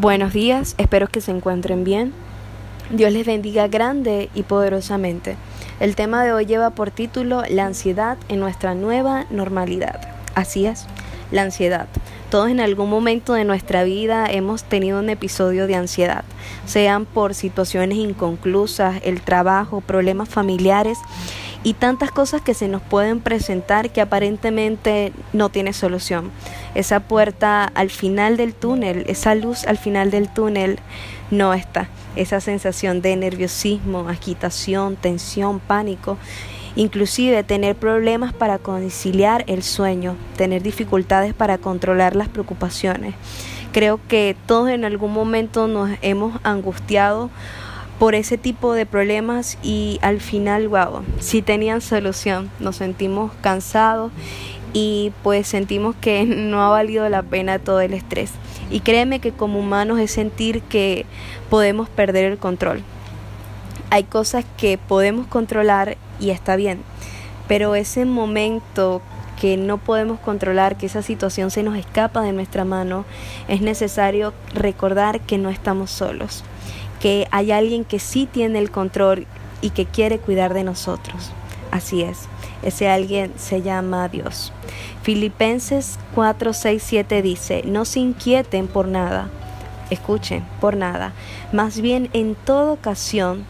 Buenos días, espero que se encuentren bien. Dios les bendiga grande y poderosamente. El tema de hoy lleva por título La ansiedad en nuestra nueva normalidad. Así es, la ansiedad. Todos en algún momento de nuestra vida hemos tenido un episodio de ansiedad, sean por situaciones inconclusas, el trabajo, problemas familiares y tantas cosas que se nos pueden presentar que aparentemente no tiene solución. Esa puerta al final del túnel, esa luz al final del túnel no está. Esa sensación de nerviosismo, agitación, tensión, pánico, inclusive tener problemas para conciliar el sueño, tener dificultades para controlar las preocupaciones. Creo que todos en algún momento nos hemos angustiado por ese tipo de problemas y al final, wow, sí tenían solución. Nos sentimos cansados y pues sentimos que no ha valido la pena todo el estrés. Y créeme que como humanos es sentir que podemos perder el control. Hay cosas que podemos controlar y está bien, pero ese momento que no podemos controlar, que esa situación se nos escapa de nuestra mano, es necesario recordar que no estamos solos que hay alguien que sí tiene el control y que quiere cuidar de nosotros. Así es, ese alguien se llama Dios. Filipenses 4, 6, 7 dice, no se inquieten por nada, escuchen, por nada, más bien en toda ocasión,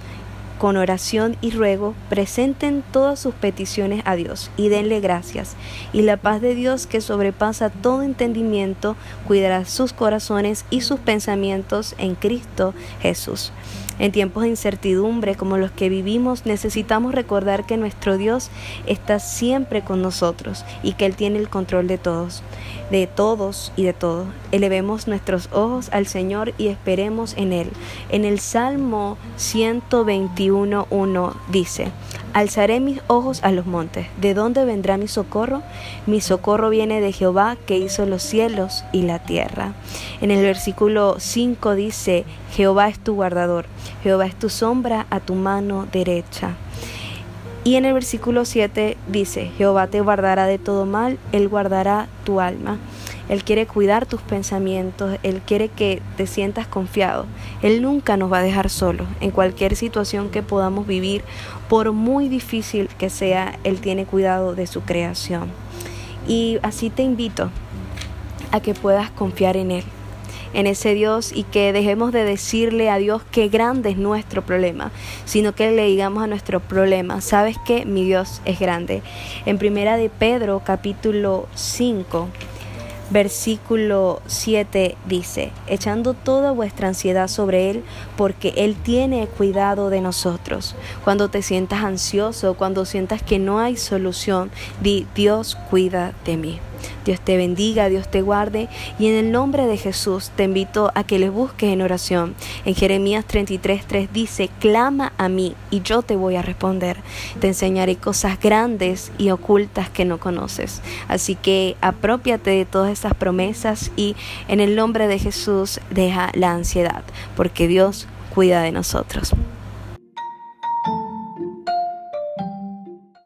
con oración y ruego, presenten todas sus peticiones a Dios y denle gracias. Y la paz de Dios que sobrepasa todo entendimiento, cuidará sus corazones y sus pensamientos en Cristo Jesús. En tiempos de incertidumbre como los que vivimos, necesitamos recordar que nuestro Dios está siempre con nosotros y que Él tiene el control de todos, de todos y de todo. Elevemos nuestros ojos al Señor y esperemos en Él. En el Salmo 121.1 dice, Alzaré mis ojos a los montes. ¿De dónde vendrá mi socorro? Mi socorro viene de Jehová que hizo los cielos y la tierra. En el versículo 5 dice, Jehová es tu guardador, Jehová es tu sombra a tu mano derecha. Y en el versículo 7 dice, Jehová te guardará de todo mal, Él guardará tu alma. Él quiere cuidar tus pensamientos, Él quiere que te sientas confiado. Él nunca nos va a dejar solos en cualquier situación que podamos vivir, por muy difícil que sea, Él tiene cuidado de su creación. Y así te invito a que puedas confiar en Él en ese Dios y que dejemos de decirle a Dios qué grande es nuestro problema, sino que le digamos a nuestro problema, ¿sabes que Mi Dios es grande. En primera de Pedro capítulo 5 Versículo 7 dice, echando toda vuestra ansiedad sobre Él, porque Él tiene cuidado de nosotros. Cuando te sientas ansioso, cuando sientas que no hay solución, di, Dios cuida de mí. Dios te bendiga, Dios te guarde y en el nombre de Jesús te invito a que le busques en oración. En Jeremías 33:3 dice, clama a mí y yo te voy a responder. Te enseñaré cosas grandes y ocultas que no conoces. Así que apropiate de todas esas promesas y en el nombre de Jesús deja la ansiedad, porque Dios cuida de nosotros.